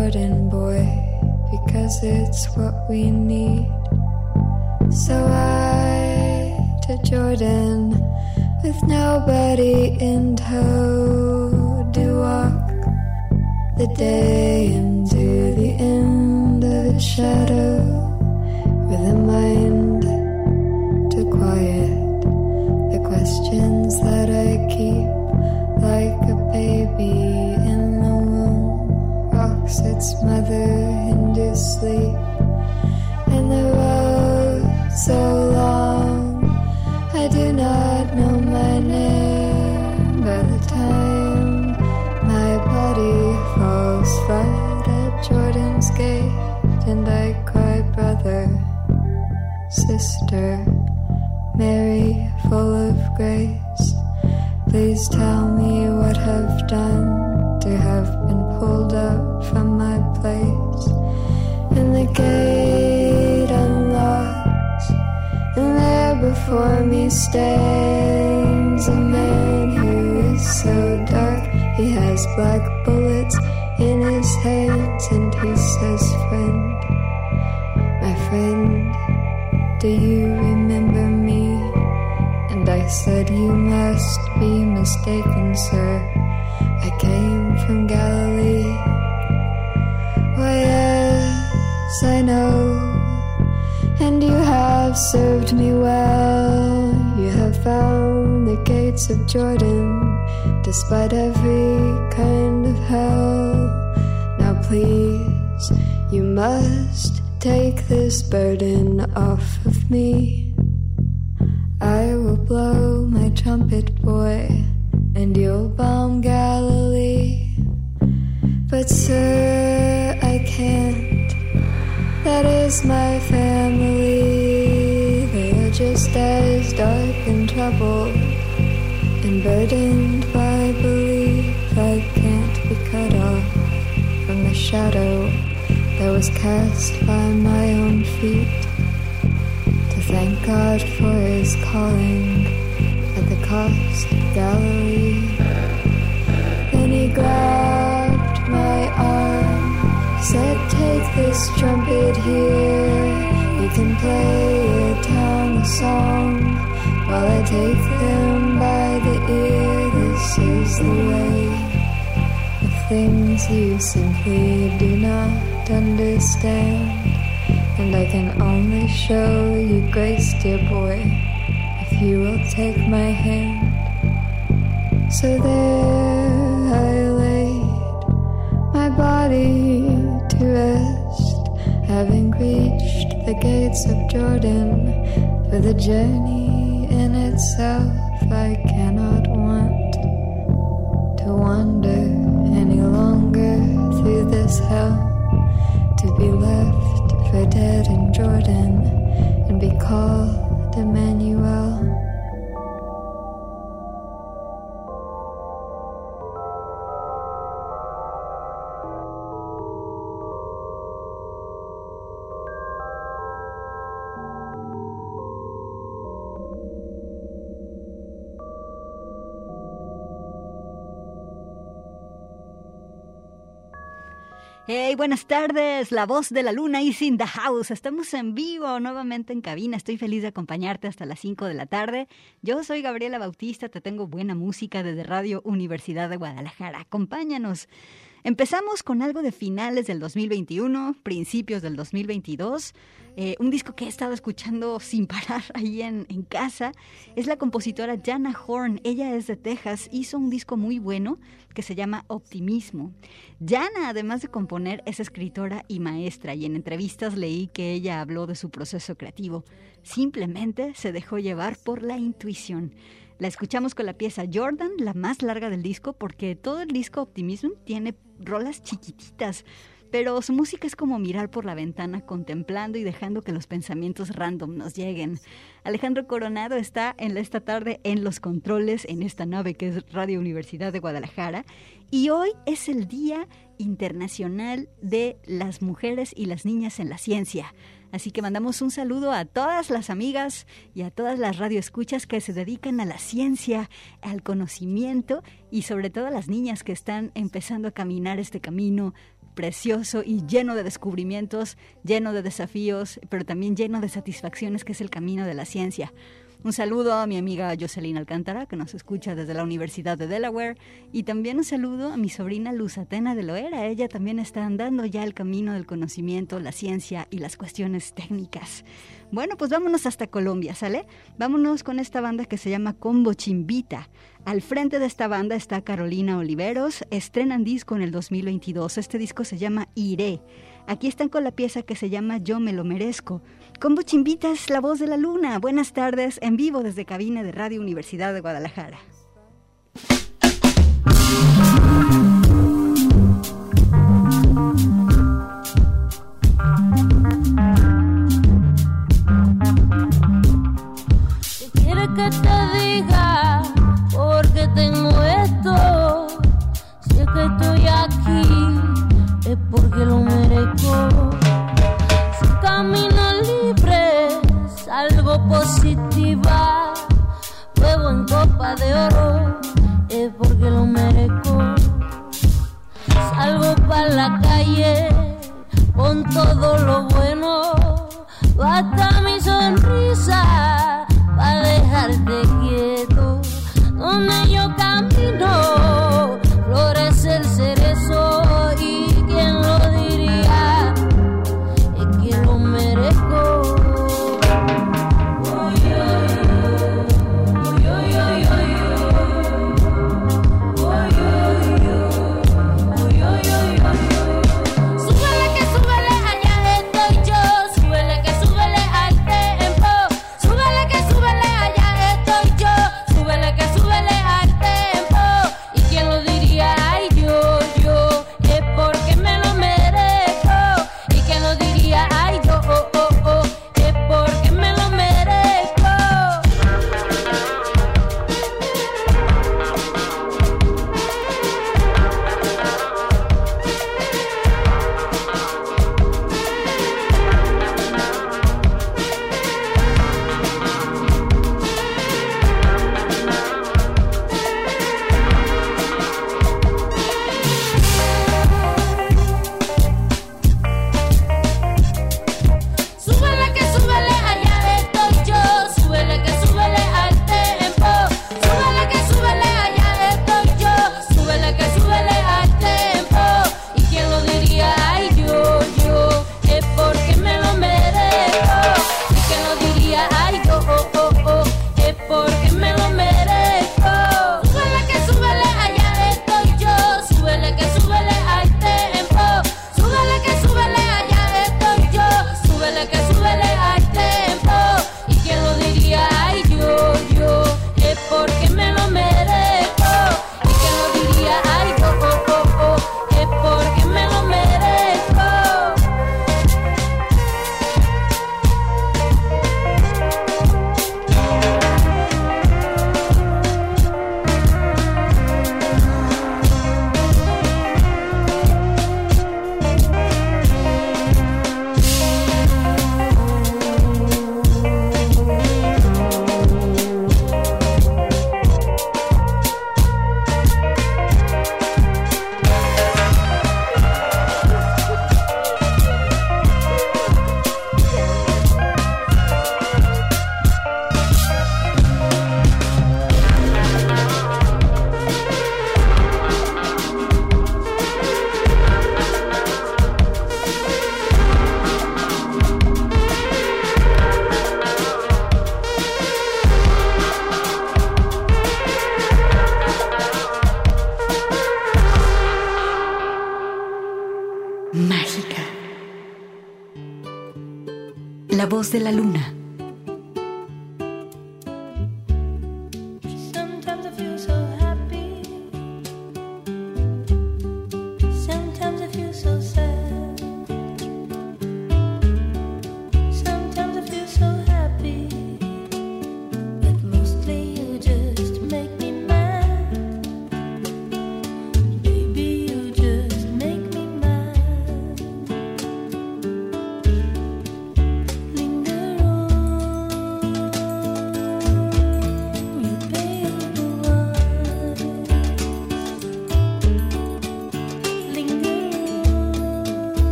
Jordan, boy, because it's what we need. So I to Jordan with nobody in tow to walk the day into the end of the shadow with a mind to quiet the questions that I keep like a baby rocks its mother into sleep and the road so long I do not know my name. By the time my body falls flat at Jordan's gate and I cry brother sister despite every kind of hell. Now, please, you must take this burden off of me. I will blow my trumpet, boy, and you'll bomb Galilee. But, sir, I can't. That is my family. They are just as dark and troubled and burdened shadow that was cast by my own feet. To thank God for his calling at the cost of Galilee. Then he grabbed my arm, said, Take this trumpet here. You can play a town song while I take them by the ear. This is the things you simply do not understand. And I can only show you grace, dear boy, if you will take my hand. So there I laid my body to rest, having reached the gates of Jordan. For the journey in itself I cannot to be left for dead in Jordan and be called Hey, buenas tardes, la voz de la luna is in the house. Estamos en vivo nuevamente en cabina. Estoy feliz de acompañarte hasta las 5 de la tarde. Yo soy Gabriela Bautista, te tengo buena música desde Radio Universidad de Guadalajara. Acompáñanos. Empezamos con algo de finales del 2021, principios del 2022. Eh, un disco que he estado escuchando sin parar ahí en, en, casa. Es la compositora Jana Horn. Ella es de Texas. Hizo un disco muy bueno que se llama Optimismo. Jana, además de componer, es escritora y maestra. Y en entrevistas leí que ella habló de su proceso creativo. Simplemente se dejó llevar por la intuición. La escuchamos con la pieza Jordan, la más larga del disco, porque todo el disco Optimism tiene rolas chiquititas, pero su música es como mirar por la ventana contemplando y dejando que los pensamientos random nos lleguen. Alejandro Coronado está en esta tarde en los controles en esta nave que es Radio Universidad de Guadalajara y hoy es el Día Internacional de las Mujeres y las Niñas en la Ciencia. Así que mandamos un saludo a todas las amigas y a todas las radioescuchas que se dedican a la ciencia, al conocimiento y sobre todo a las niñas que están empezando a caminar este camino precioso y lleno de descubrimientos, lleno de desafíos, pero también lleno de satisfacciones que es el camino de la ciencia. Un saludo a mi amiga Jocelyn Alcántara, que nos escucha desde la Universidad de Delaware, y también un saludo a mi sobrina Luz Atena de Loera. Ella también está andando ya el camino del conocimiento, la ciencia y las cuestiones técnicas. Bueno, pues vámonos hasta Colombia, ¿sale? Vámonos con esta banda que se llama Combo Chimbita. Al frente de esta banda está Carolina Oliveros. Estrenan disco en el 2022. Este disco se llama Iré. Aquí están con la pieza que se llama Yo me lo merezco. Combo Chimbita es la voz de la luna. Buenas tardes, en vivo desde cabina de Radio Universidad de Guadalajara. quiere que te diga tengo esto? Es que estoy aquí, es porque lo de oro, es porque lo merezco. Salgo para la calle con todo lo bueno, basta mi sonrisa para dejarte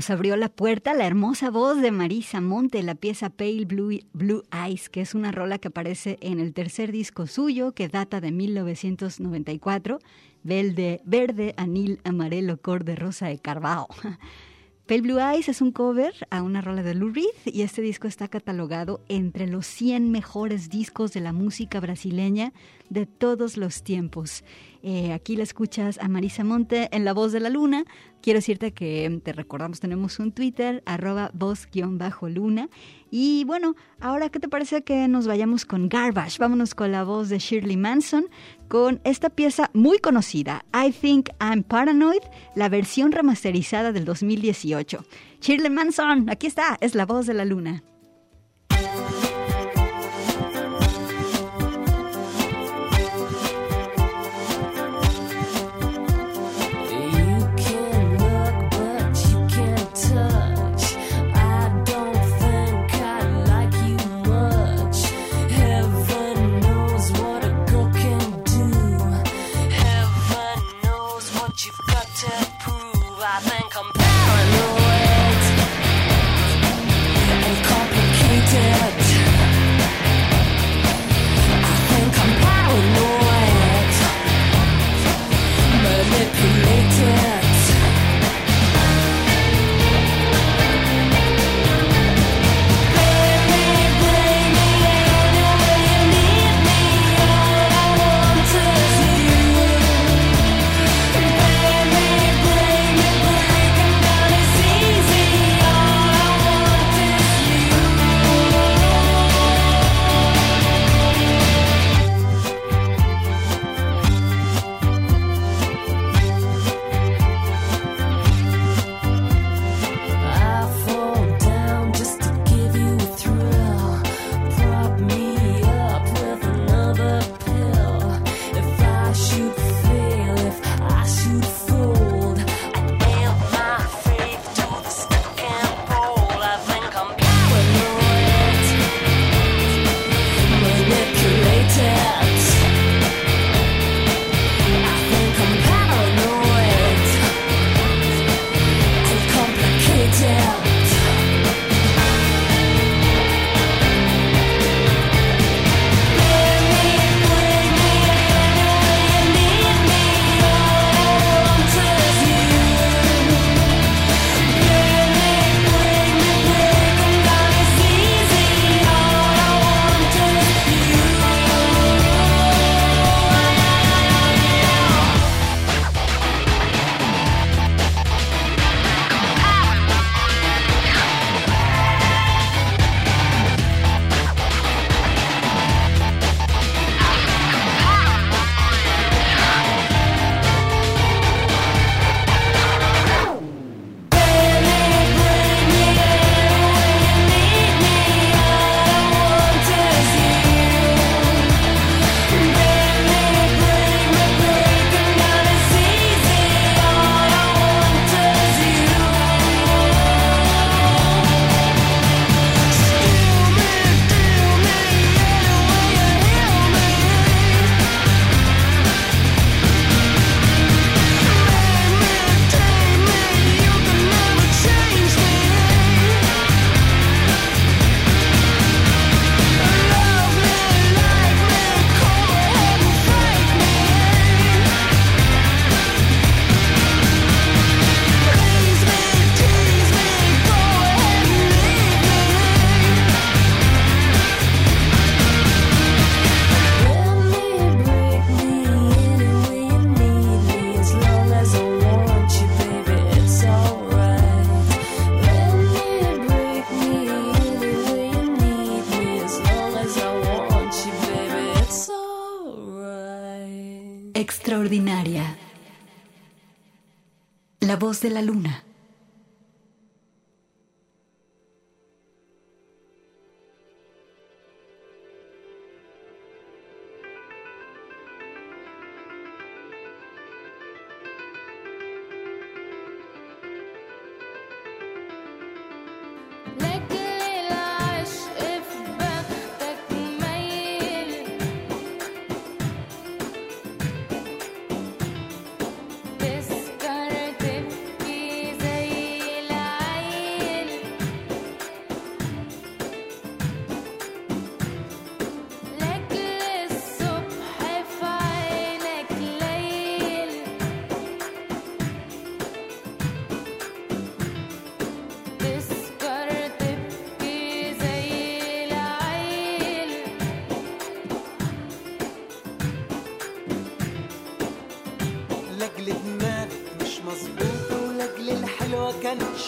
nos abrió la puerta la hermosa voz de Marisa Monte, la pieza Pale Blue, Blue Eyes, que es una rola que aparece en el tercer disco suyo, que data de 1994, Verde, verde Anil, Amarelo, Corde, Rosa de Carvao. Pale Blue Eyes es un cover a una rola de Lou Reed y este disco está catalogado entre los 100 mejores discos de la música brasileña de todos los tiempos. Eh, aquí la escuchas a Marisa Monte en La Voz de la Luna. Quiero decirte que te recordamos, tenemos un Twitter, arroba voz-luna. Y bueno, ahora, ¿qué te parece que nos vayamos con Garbage? Vámonos con la voz de Shirley Manson, con esta pieza muy conocida, I Think I'm Paranoid, la versión remasterizada del 2018. Shirley Manson, aquí está, es la voz de la luna.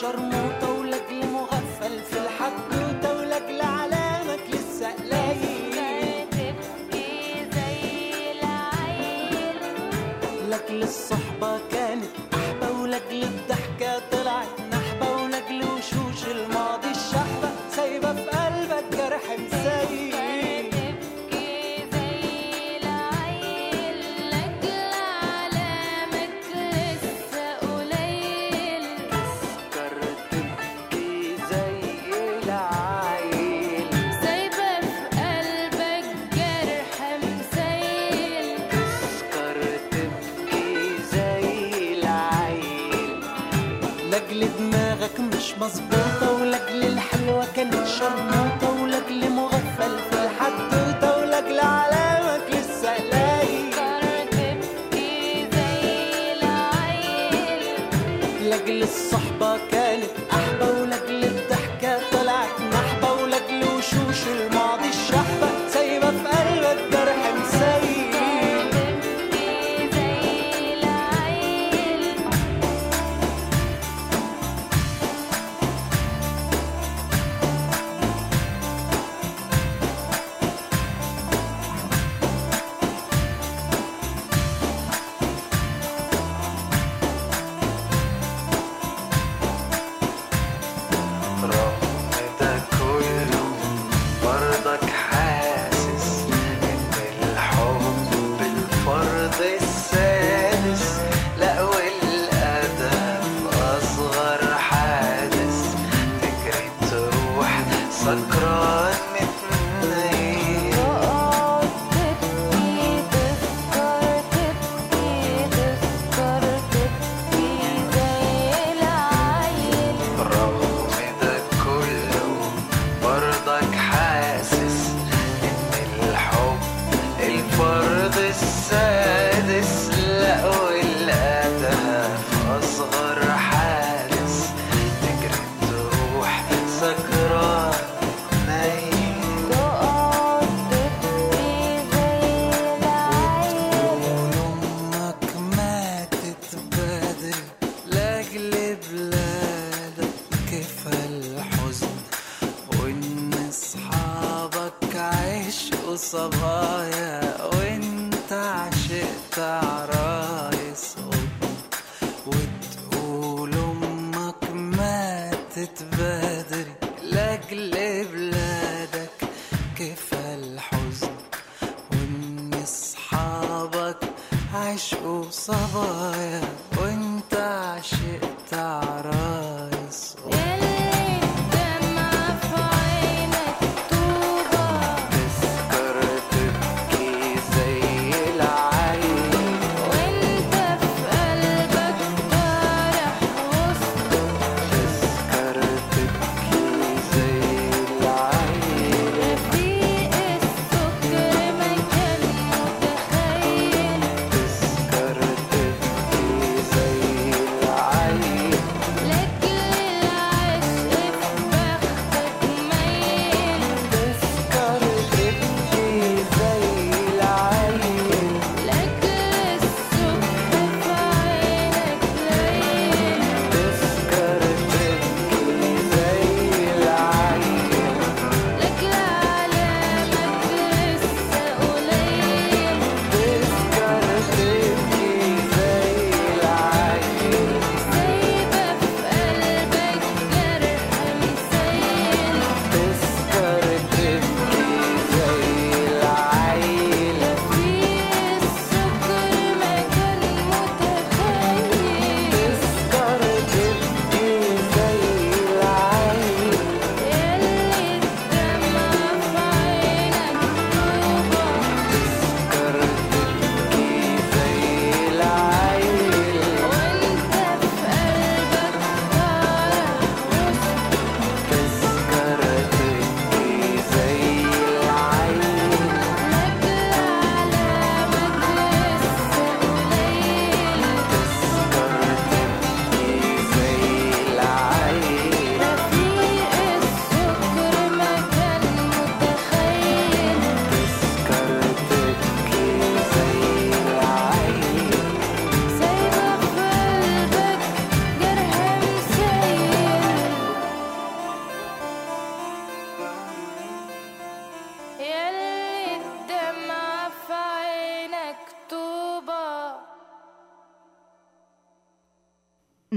charmante. لاجل الصحبة كانت أحبة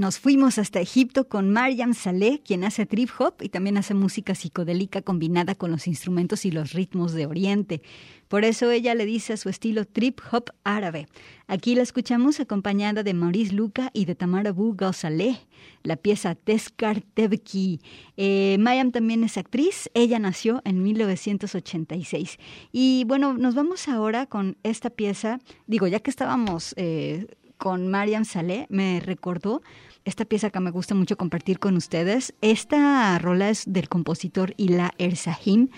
nos fuimos hasta Egipto con Mariam Saleh, quien hace trip hop y también hace música psicodélica combinada con los instrumentos y los ritmos de Oriente. Por eso ella le dice a su estilo trip hop árabe. Aquí la escuchamos acompañada de Maurice Luca y de Tamara Bu Saleh, la pieza Teskar Tebki. Eh, también es actriz, ella nació en 1986. Y bueno, nos vamos ahora con esta pieza, digo, ya que estábamos eh, con Mariam Saleh, me recordó esta pieza que me gusta mucho compartir con ustedes. Esta rola es del compositor Ila Ersahim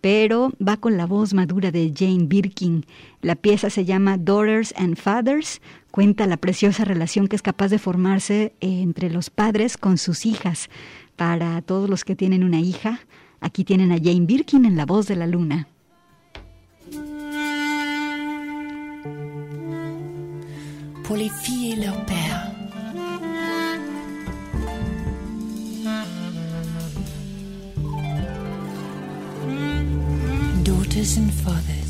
pero va con la voz madura de Jane Birkin. La pieza se llama Daughters and Fathers, cuenta la preciosa relación que es capaz de formarse entre los padres con sus hijas. Para todos los que tienen una hija, aquí tienen a Jane Birkin en la voz de la luna. Les. Daughters and fathers.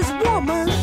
this woman.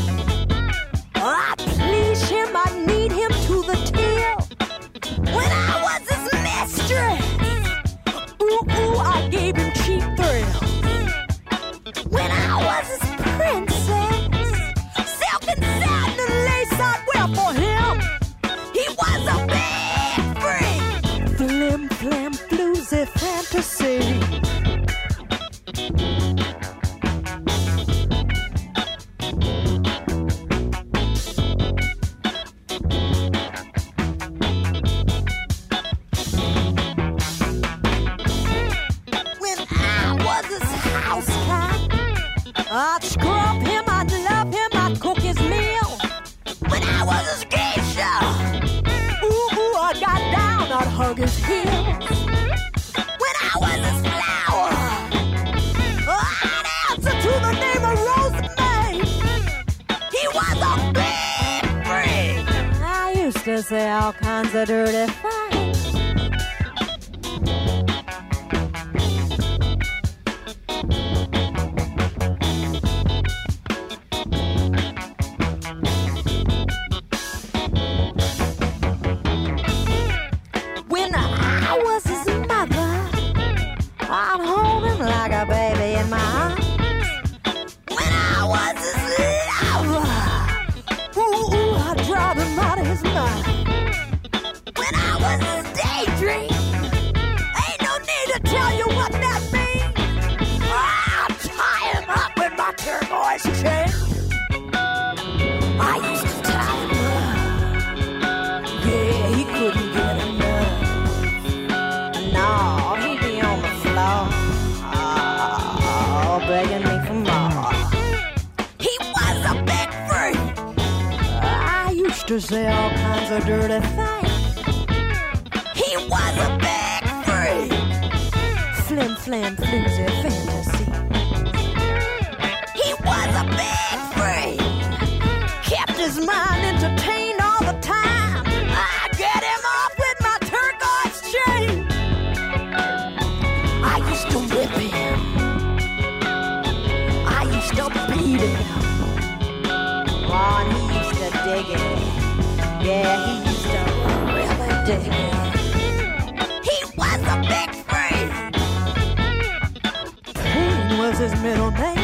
begging me for more. He was a big freak. I used to say all kinds of dirty things. He was a big freak. Flim, flam, flimsy fantasy. He was a big freak. Kept his mind in his middle name.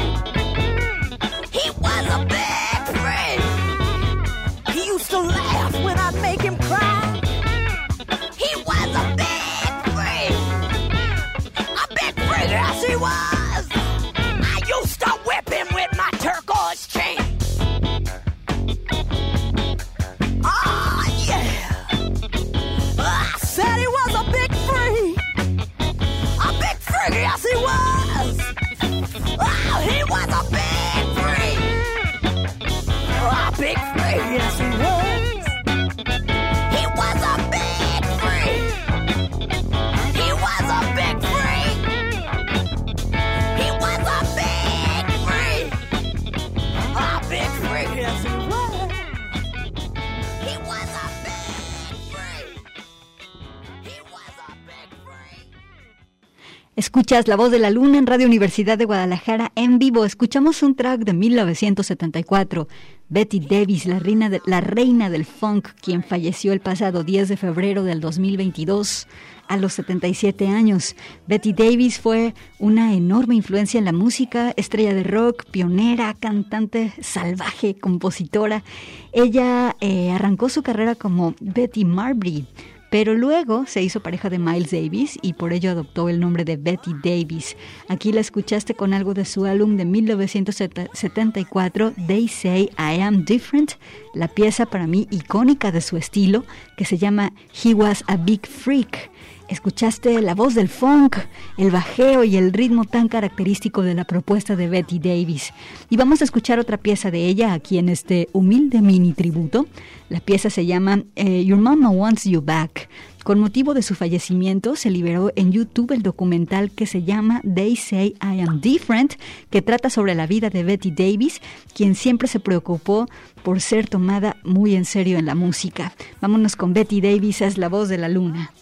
Escuchas La Voz de la Luna en Radio Universidad de Guadalajara en vivo. Escuchamos un track de 1974. Betty Davis, la reina, del funk, quien falleció el pasado 10 de febrero del 2022 a los 77 años. Betty Davis fue una enorme influencia en la música, estrella de rock, pionera, cantante salvaje, compositora. Ella eh, arrancó su carrera como Betty Marbury pero luego se hizo pareja de Miles Davis y por ello adoptó el nombre de Betty Davis. Aquí la escuchaste con algo de su álbum de 1974, They Say I Am Different, la pieza para mí icónica de su estilo, que se llama He Was a Big Freak. Escuchaste la voz del funk, el bajeo y el ritmo tan característico de la propuesta de Betty Davis. Y vamos a escuchar otra pieza de ella aquí en este humilde mini tributo. La pieza se llama eh, Your Mama Wants You Back. Con motivo de su fallecimiento se liberó en YouTube el documental que se llama They Say I Am Different, que trata sobre la vida de Betty Davis, quien siempre se preocupó por ser tomada muy en serio en la música. Vámonos con Betty Davis, es la voz de la luna.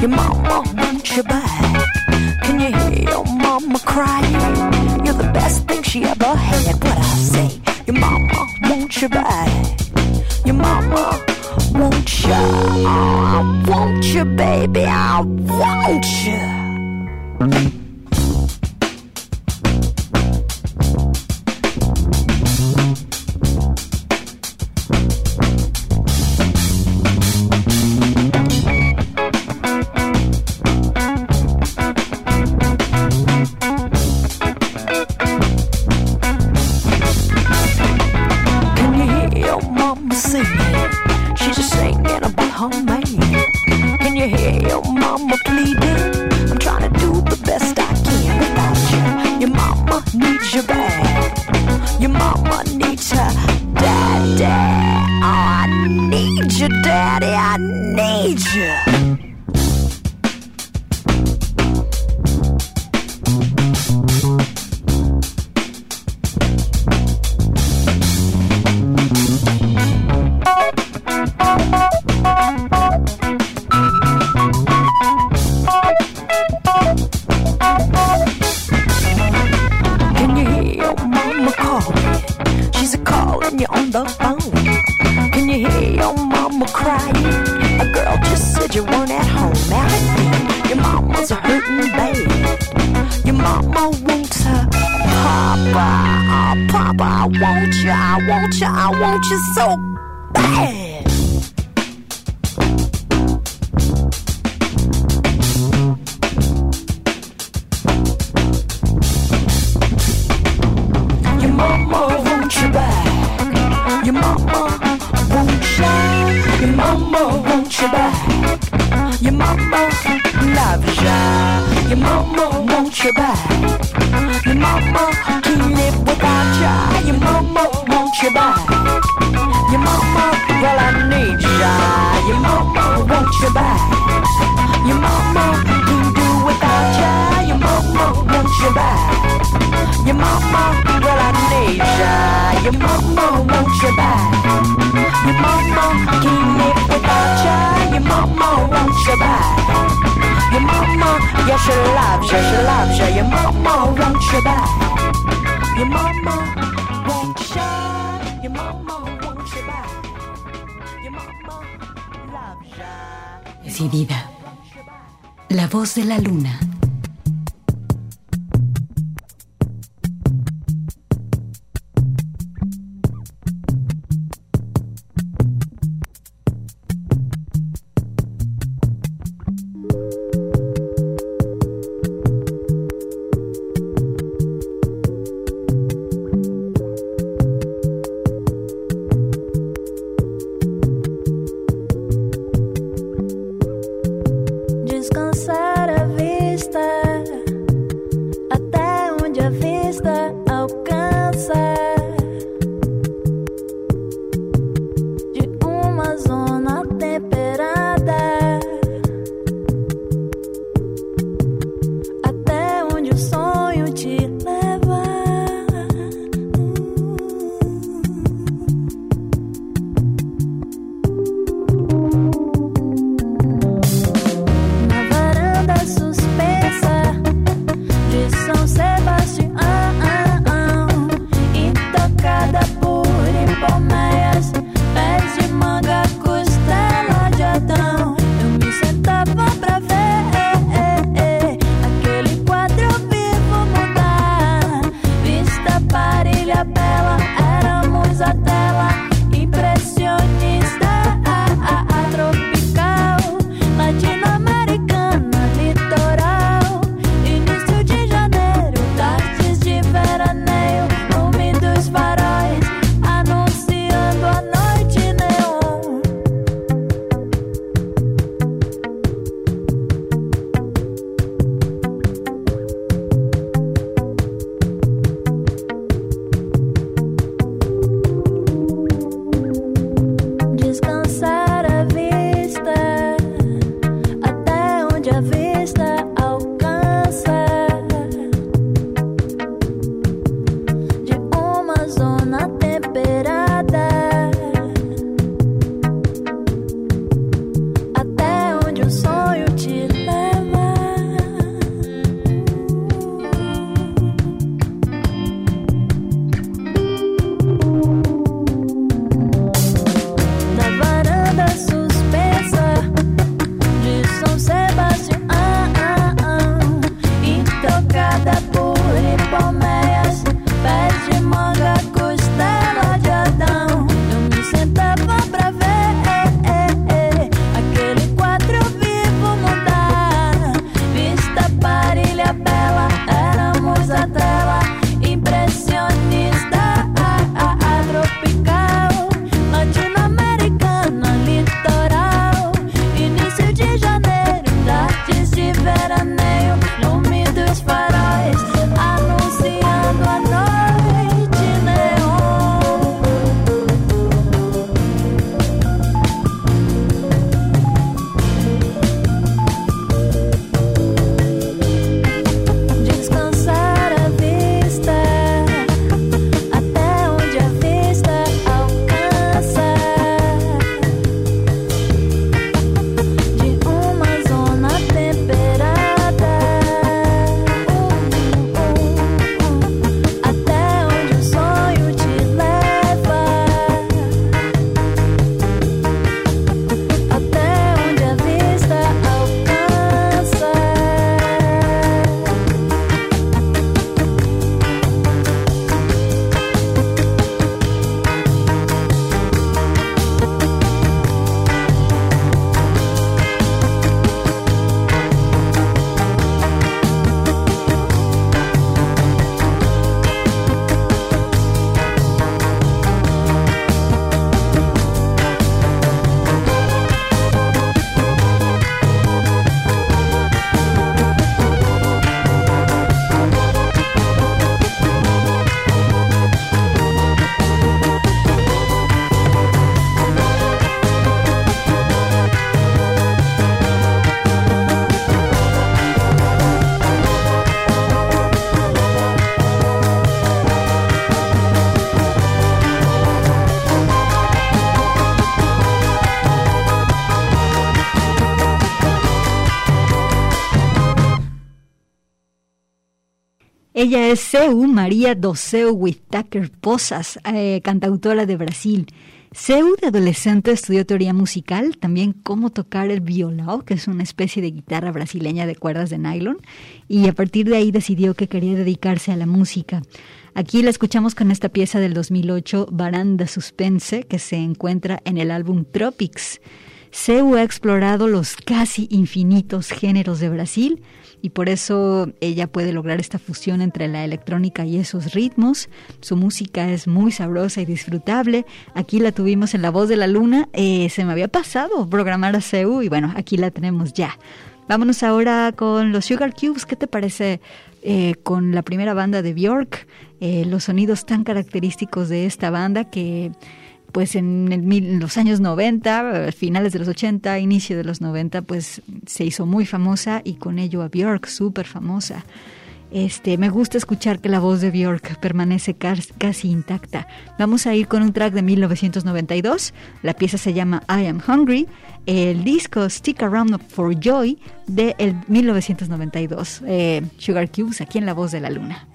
Your mama wants you back. Can you hear your mama crying? You're the best thing she ever had. What I say? Your mama wants you back. Your mama wants you. I want you, baby. I want you. Your. La voz de la luna. Ella es Seu María do Seu Whittaker Posas, eh, cantautora de Brasil. Seu de adolescente estudió teoría musical, también cómo tocar el violão, que es una especie de guitarra brasileña de cuerdas de nylon, y a partir de ahí decidió que quería dedicarse a la música. Aquí la escuchamos con esta pieza del 2008, Baranda Suspense, que se encuentra en el álbum Tropics. Seu ha explorado los casi infinitos géneros de Brasil y por eso ella puede lograr esta fusión entre la electrónica y esos ritmos. Su música es muy sabrosa y disfrutable. Aquí la tuvimos en La Voz de la Luna. Eh, se me había pasado programar a Seu y bueno, aquí la tenemos ya. Vámonos ahora con los Sugar Cubes. ¿Qué te parece eh, con la primera banda de Bjork? Eh, los sonidos tan característicos de esta banda que pues en, los años 90, eh, finales de los 80, inicio de los 90, pues se hizo muy famosa y con ello a Björk súper famosa. Este, me gusta escuchar que la voz de Björk permanece cas- casi intacta. Vamos a ir con un track de 1992. La pieza se llama I Am Hungry. El disco Stick Around for Joy de el 1992. Eh, Sugar Cubes aquí en La Voz de la Luna.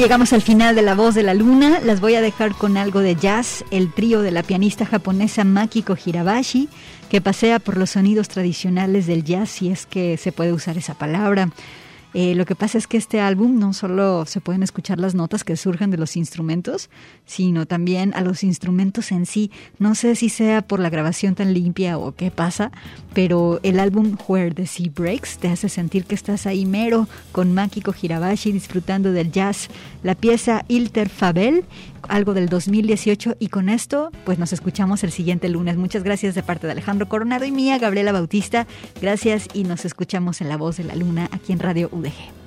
Llegamos al final de La Voz de la Luna. Las voy a dejar con algo de jazz, el trío de la pianista japonesa Makiko Hirabashi, que pasea por los sonidos tradicionales del jazz, si es que se puede usar esa palabra. Eh, lo que pasa es que este álbum no solo se pueden escuchar las notas que surgen de los instrumentos, sino también a los instrumentos en sí. No sé si sea por la grabación tan limpia o qué pasa, pero el álbum Where the Sea Breaks te hace sentir que estás ahí mero con Makiko Hirabashi disfrutando del jazz. La pieza Ilter Fabel, algo del 2018 y con esto pues nos escuchamos el siguiente lunes. Muchas gracias de parte de Alejandro Coronado y mía, Gabriela Bautista. Gracias y nos escuchamos en La Voz de la Luna aquí en Radio UDG.